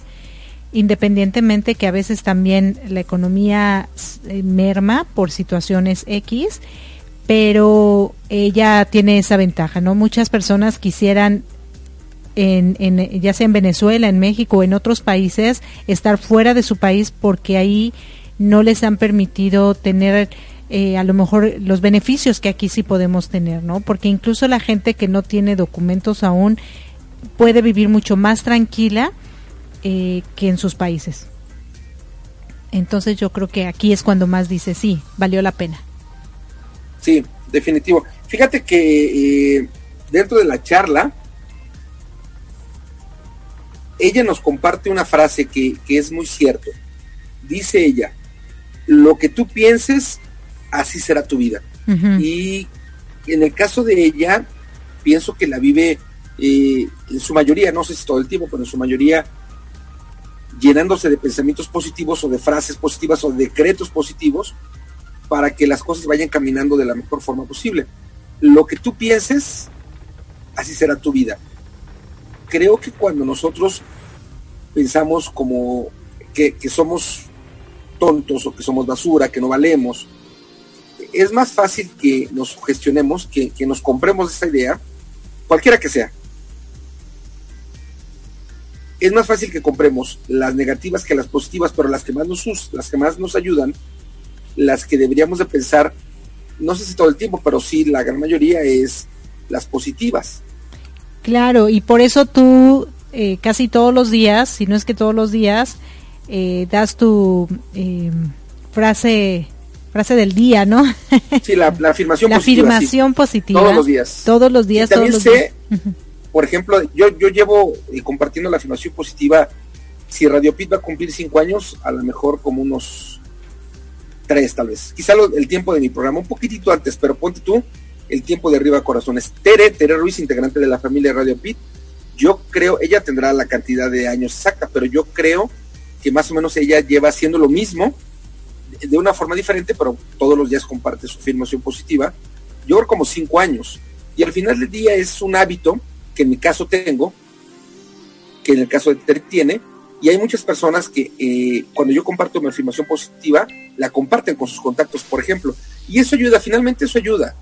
independientemente que a veces también la economía eh, merma por situaciones X, pero ella tiene esa ventaja, ¿no? Muchas personas quisieran en, ya sea en Venezuela, en México o en otros países, estar fuera de su país porque ahí no les han permitido tener eh, a lo mejor los beneficios que aquí sí podemos tener, ¿no? Porque incluso la gente que no tiene documentos aún puede vivir mucho más tranquila eh, que en sus países. Entonces yo creo que aquí es cuando más dice, sí, valió la pena. Sí, definitivo. Fíjate que eh, dentro de la charla, ella nos comparte una frase que, es muy cierto. Dice ella, lo que tú pienses, así será tu vida. Y en el caso de ella, pienso que la vive eh, en su mayoría, no sé si todo el tiempo, pero en su mayoría llenándose de pensamientos positivos o de frases positivas o de decretos positivos para que las cosas vayan caminando de la mejor forma posible. Lo que tú pienses, así será tu vida creo que cuando nosotros pensamos como que, somos tontos o que somos basura, que no valemos, es más fácil que nos gestionemos, que, nos compremos esa idea, cualquiera que sea. Es más fácil que compremos las negativas que las positivas, pero las que más nos, las que más nos ayudan, las que deberíamos de pensar, no sé si todo el tiempo, pero sí la gran mayoría es las positivas. Claro, y por eso tú eh, casi todos los días, si no es que todos los días, eh, das tu eh, frase frase del día, ¿no? Sí, la, afirmación la positiva. afirmación positiva. Todos los días. Todos los días. también sé, por ejemplo, yo, yo llevo compartiendo la afirmación positiva, si Radio Pit va a cumplir cinco años, a lo mejor como unos tres tal vez. Quizá el tiempo de mi programa, un poquitito antes, pero ponte tú, el tiempo de arriba corazones. Tere, Tere Ruiz, integrante de la familia Radio Pit, yo creo, ella tendrá la cantidad de años exacta, pero yo creo que más o menos ella lleva haciendo lo mismo de una forma diferente, pero todos los días comparte su afirmación positiva. Yo creo como cinco años. Y al final del día es un hábito que en mi caso tengo, que en el caso de Tere tiene, y hay muchas personas que eh, cuando yo comparto mi afirmación positiva, la comparten con sus contactos, por ejemplo. Y eso ayuda, finalmente eso ayuda.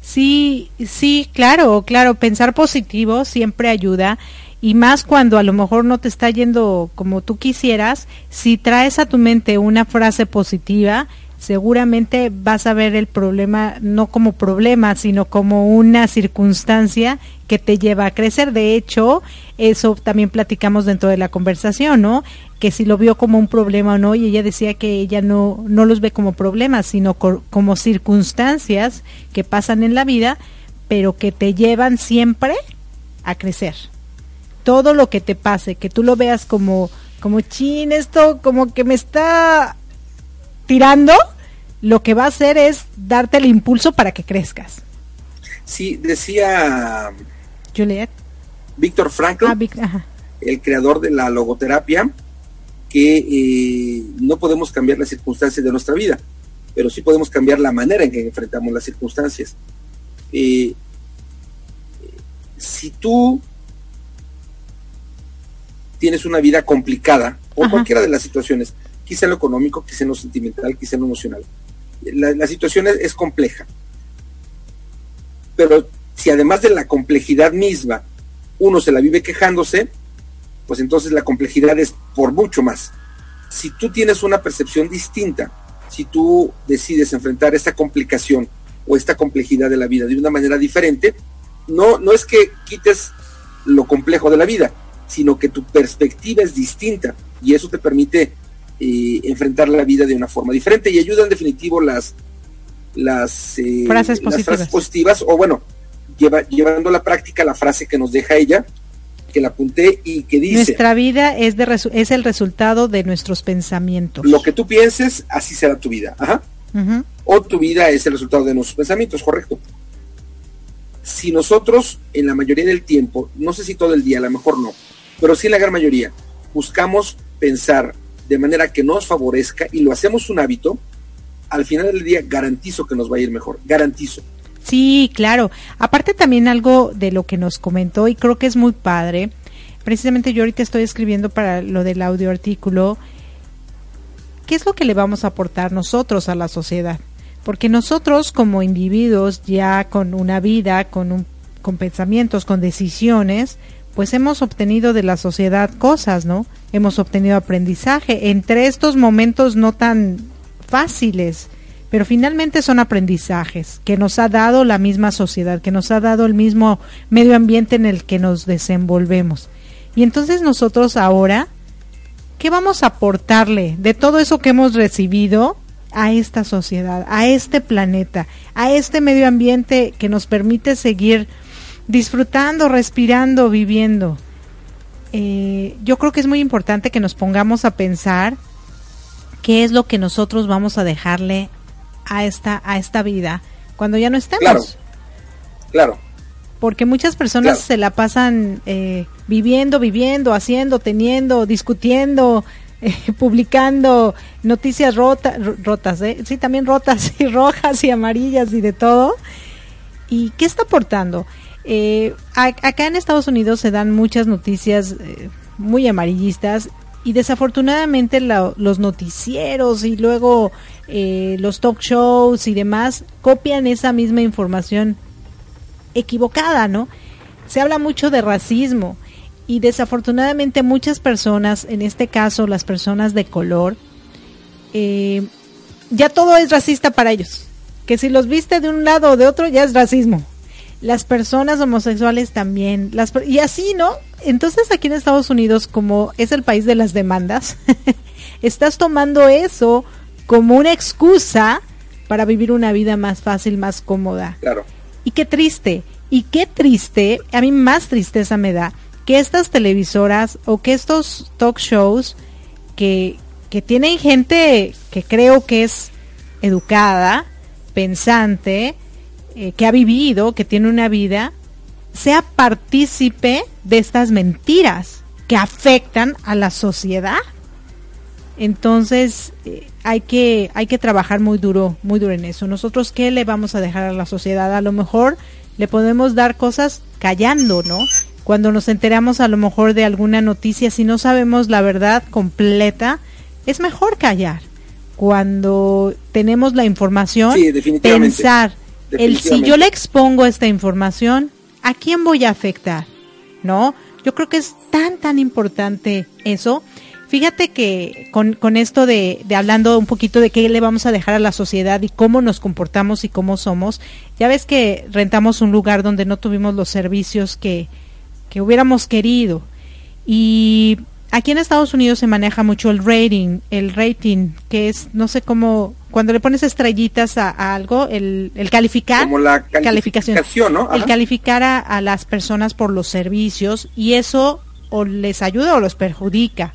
Sí, sí, claro, claro, pensar positivo siempre ayuda y más cuando a lo mejor no te está yendo como tú quisieras, si traes a tu mente una frase positiva, seguramente vas a ver el problema no como problema, sino como una circunstancia que te lleva a crecer. De hecho, eso también platicamos dentro de la conversación, ¿no? Que si lo vio como un problema o no, y ella decía que ella no, no los ve como problemas, sino como circunstancias que pasan en la vida, pero que te llevan siempre a crecer. Todo lo que te pase, que tú lo veas como, como chin, esto como que me está tirando, lo que va a hacer es darte el impulso para que crezcas. Sí, decía Juliet. Víctor Frankl, ah, el creador de la logoterapia, que eh, no podemos cambiar las circunstancias de nuestra vida, pero sí podemos cambiar la manera en que enfrentamos las circunstancias. Eh, si tú tienes una vida complicada, o cualquiera de las situaciones, quizá en lo económico, quizá en lo sentimental, quizá en lo emocional. La, situación es, compleja. Pero si además de la complejidad misma uno se la vive quejándose, pues entonces la complejidad es por mucho más. Si tú tienes una percepción distinta, si tú decides enfrentar esta complicación o esta complejidad de la vida de una manera diferente, no, no es que quites lo complejo de la vida, sino que tu perspectiva es distinta y eso te permite eh, enfrentar la vida de una forma diferente y ayuda en definitivo las las, eh, frases, positivas. o bueno lleva, llevando a la práctica la frase que nos deja ella que la apunté y que dice nuestra vida es de es el resultado de nuestros pensamientos lo que tú pienses así será tu vida Ajá. o tu vida es el resultado de nuestros pensamientos correcto si nosotros en la mayoría del tiempo no sé si todo el día a lo mejor no pero sí la gran mayoría buscamos pensar de manera que nos favorezca y lo hacemos un hábito, al final del día garantizo que nos va a ir mejor, garantizo. Sí, claro. Aparte también algo de lo que nos comentó y creo que es muy padre. Precisamente yo ahorita estoy escribiendo para lo del audio artículo. ¿Qué es lo que le vamos a aportar nosotros a la sociedad? Porque nosotros como individuos ya con una vida, con un, con pensamientos, con decisiones, pues hemos obtenido de la sociedad cosas, ¿no? Hemos obtenido aprendizaje entre estos momentos no tan fáciles, pero finalmente son aprendizajes que nos ha dado la misma sociedad, que nos ha dado el mismo medio ambiente en el que nos desenvolvemos. Y entonces nosotros ahora, ¿qué vamos a aportarle de todo eso que hemos recibido a esta sociedad, a este planeta, a este medio ambiente que nos permite seguir disfrutando, respirando, viviendo. Eh, yo creo que es muy importante que nos pongamos a pensar qué es lo que nosotros vamos a dejarle a esta, a esta vida cuando ya no estemos. Claro, claro. Porque muchas personas se la pasan eh, viviendo, viviendo, haciendo, teniendo, discutiendo, eh, publicando noticias rotas, rotas, sí, también rotas y rojas y amarillas y de todo. ¿Y qué está aportando? Eh, acá en Estados Unidos se dan muchas noticias eh, muy amarillistas y desafortunadamente los noticieros y luego eh, los talk shows y demás copian esa misma información equivocada, ¿no? Se habla mucho de racismo y desafortunadamente muchas personas, en este caso las personas de color, ya todo es racista para ellos. Que si los viste de un lado o de otro ya es racismo las personas homosexuales también, las, y así, ¿no? Entonces aquí en Estados Unidos, como es el país de las demandas, estás tomando eso como una excusa para vivir una vida más fácil, más cómoda. Claro. Y qué triste, y qué triste, a mí más tristeza me da que estas televisoras o que estos talk shows que, que tienen gente que creo que es educada, pensante, eh, que ha vivido, que tiene una vida, sea partícipe de estas mentiras que afectan a la sociedad. Entonces eh, hay que hay que trabajar muy duro, muy duro en eso. Nosotros qué le vamos a dejar a la sociedad? A lo mejor le podemos dar cosas callando, ¿no? Cuando nos enteramos a lo mejor de alguna noticia, si no sabemos la verdad completa, es mejor callar. Cuando tenemos la información, pensar el si yo le expongo esta información, ¿a quién voy a afectar? ¿No? Yo creo que es tan, tan importante eso. Fíjate que con, con esto de, de, hablando un poquito de qué le vamos a dejar a la sociedad y cómo nos comportamos y cómo somos, ya ves que rentamos un lugar donde no tuvimos los servicios que, que hubiéramos querido. Y aquí en Estados Unidos se maneja mucho el rating, el rating, que es, no sé cómo, cuando le pones estrellitas a, algo, el, el, calificar. Como la calificación, ¿no? El calificar a, a las personas por los servicios y eso o les ayuda o los perjudica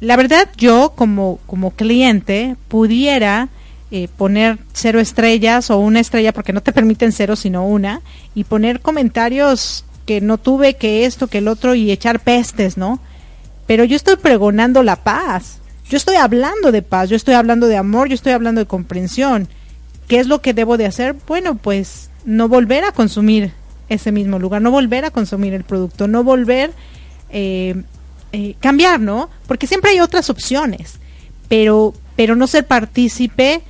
la verdad yo como, como cliente pudiera eh, poner cero estrellas o una estrella porque no te permiten cero sino una y poner comentarios que no tuve que esto que el otro y echar pestes no pero yo estoy pregonando la paz yo estoy hablando de paz yo estoy hablando de amor yo estoy hablando de comprensión qué es lo que debo de hacer bueno pues no volver a consumir ese mismo lugar no volver a consumir el producto no volver eh, eh, cambiar, ¿no? Porque siempre hay otras opciones, pero, pero no ser partícipe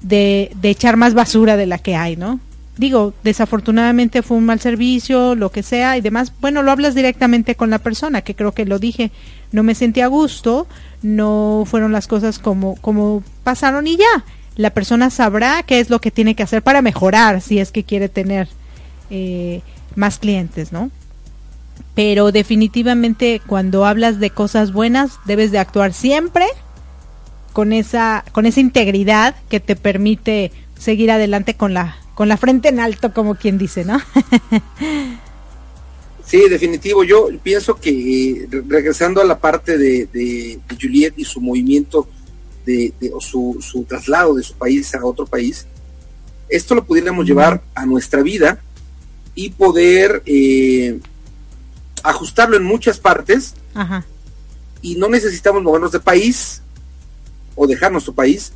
de, de echar más basura de la que hay, ¿no? Digo, desafortunadamente fue un mal servicio, lo que sea y demás. Bueno, lo hablas directamente con la persona, que creo que lo dije, no me sentí a gusto, no fueron las cosas como, como pasaron y ya. La persona sabrá qué es lo que tiene que hacer para mejorar si es que quiere tener eh, más clientes, ¿no? pero definitivamente cuando hablas de cosas buenas debes de actuar siempre con esa con esa integridad que te permite seguir adelante con la con la frente en alto como quien dice, ¿no? sí, definitivo. Yo pienso que regresando a la parte de, de, Juliet y su movimiento de, o su, su, traslado de su país a otro país, esto lo pudiéramos llevar a nuestra vida y poder eh, ajustarlo en muchas partes y no necesitamos movernos de país o dejar nuestro país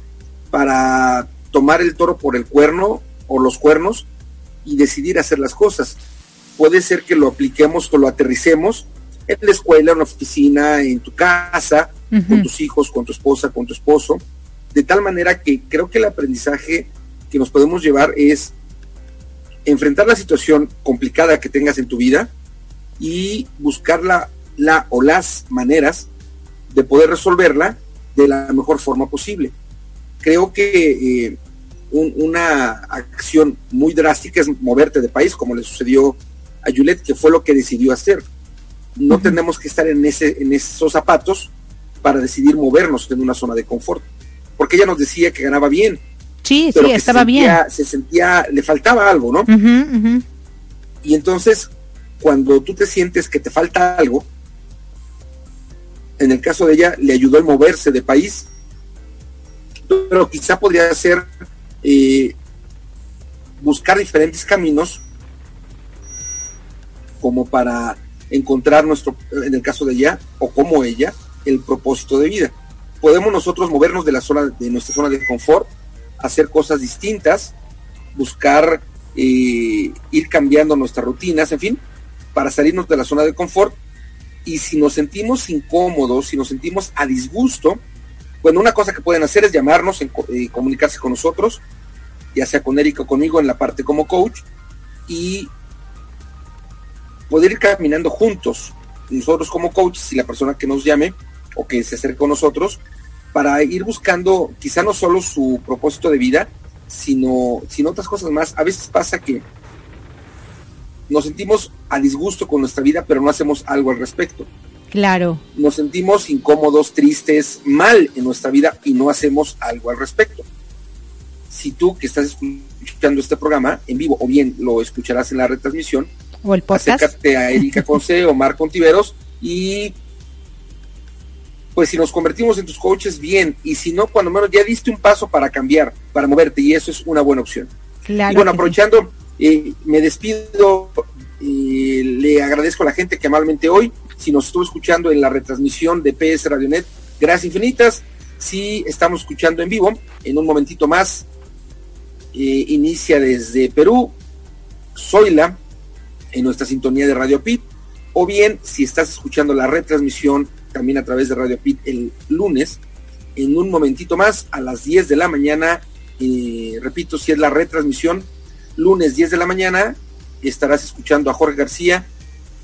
para tomar el toro por el cuerno o los cuernos y decidir hacer las cosas. Puede ser que lo apliquemos o lo aterricemos en la escuela, en la oficina, en tu casa, con tus hijos, con tu esposa, con tu esposo, de tal manera que creo que el aprendizaje que nos podemos llevar es enfrentar la situación complicada que tengas en tu vida, y buscar la, la o las maneras de poder resolverla de la mejor forma posible. Creo que eh, una acción muy drástica es moverte de país, como le sucedió a Juliet, que fue lo que decidió hacer. No tenemos que estar en, ese, en esos zapatos para decidir movernos en una zona de confort, porque ella nos decía que ganaba bien. Sí, sí, estaba bien. Se sentía, le faltaba algo, ¿no? Y entonces cuando tú te sientes que te falta algo, en el caso de ella le ayudó a moverse de país, pero quizá podría ser eh, buscar diferentes caminos como para encontrar nuestro, en el caso de ella, o como ella, el propósito de vida. Podemos nosotros movernos de la zona, de nuestra zona de confort, hacer cosas distintas, buscar eh, ir cambiando nuestras rutinas, en fin, para salirnos de la zona de confort. Y si nos sentimos incómodos, si nos sentimos a disgusto, bueno, una cosa que pueden hacer es llamarnos, y comunicarse con nosotros, ya sea con Erika o conmigo en la parte como coach, y poder ir caminando juntos, nosotros como coaches y la persona que nos llame o que se acerque con nosotros, para ir buscando quizá no solo su propósito de vida, sino, sino otras cosas más. A veces pasa que nos sentimos a disgusto con nuestra vida, pero no hacemos algo al respecto. Claro. Nos sentimos incómodos, tristes, mal en nuestra vida y no hacemos algo al respecto. Si tú que estás escuchando este programa en vivo o bien lo escucharás en la retransmisión, o el podcast. acércate a Erika Conce o Marco Contiveros y pues si nos convertimos en tus coaches, bien, y si no, cuando menos ya diste un paso para cambiar, para moverte, y eso es una buena opción. Claro y bueno, aprovechando, me despido y le agradezco a la gente que amablemente hoy, si nos estuvo escuchando en la retransmisión de PS Radionet, gracias infinitas. Si estamos escuchando en vivo, en un momentito más, eh, inicia desde Perú, Zoila, en nuestra sintonía de Radio Pit, o bien si estás escuchando la retransmisión también a través de Radio Pit el lunes, en un momentito más, a las 10 de la mañana, eh, repito, si es la retransmisión, lunes 10 de la mañana, estarás escuchando a Jorge García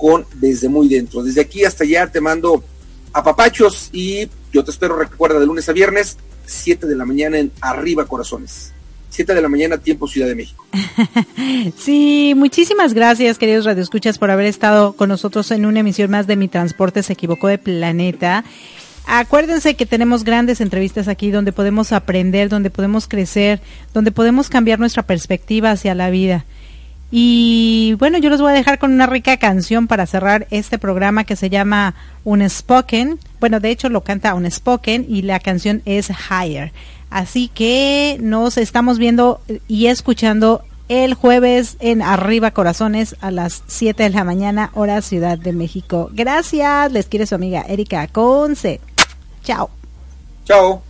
con Desde Muy Dentro. Desde aquí hasta allá te mando apapachos y yo te espero, recuerda, de lunes a viernes, 7 de la mañana en Arriba Corazones. 7 de la mañana, tiempo Ciudad de México. sí, muchísimas gracias, queridos radioescuchas, por haber estado con nosotros en una emisión más de Mi Transporte se equivocó de planeta. Acuérdense que tenemos grandes entrevistas aquí donde podemos aprender, donde podemos crecer, donde podemos cambiar nuestra perspectiva hacia la vida. Y bueno, yo los voy a dejar con una rica canción para cerrar este programa que se llama Un Spoken. Bueno, de hecho lo canta Un Spoken y la canción es Higher. Así que nos estamos viendo y escuchando el jueves en Arriba Corazones a las 7 de la mañana, hora Ciudad de México. Gracias, les quiere su amiga Erika Conce. Chao. Chao.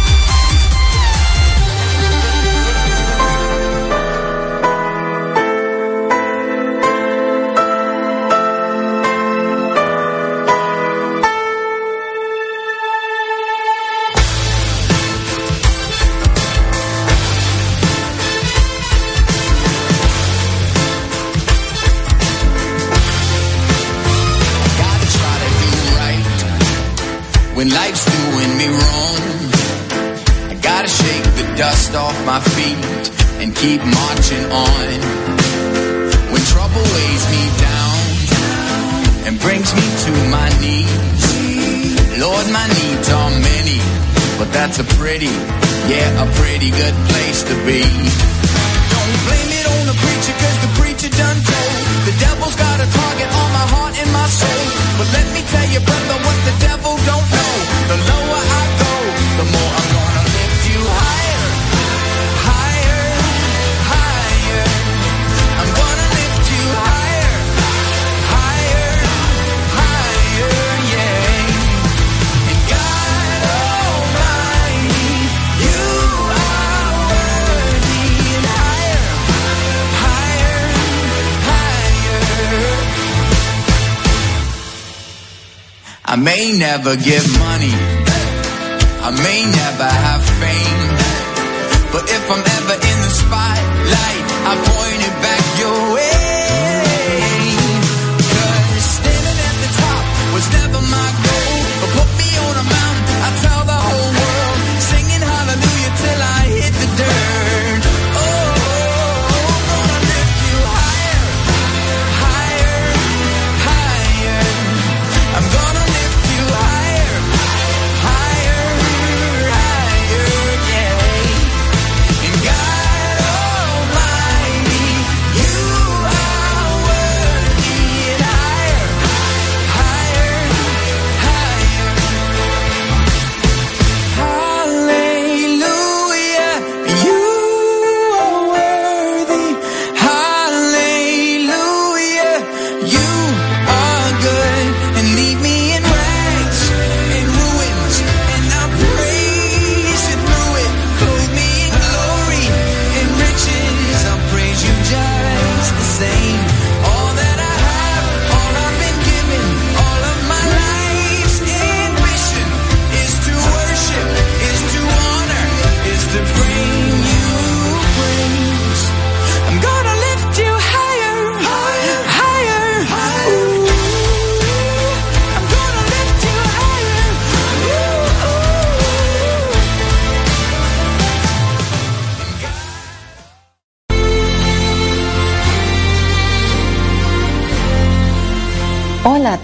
never give my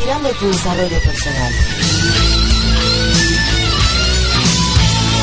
inspirando tu desarrollo personal.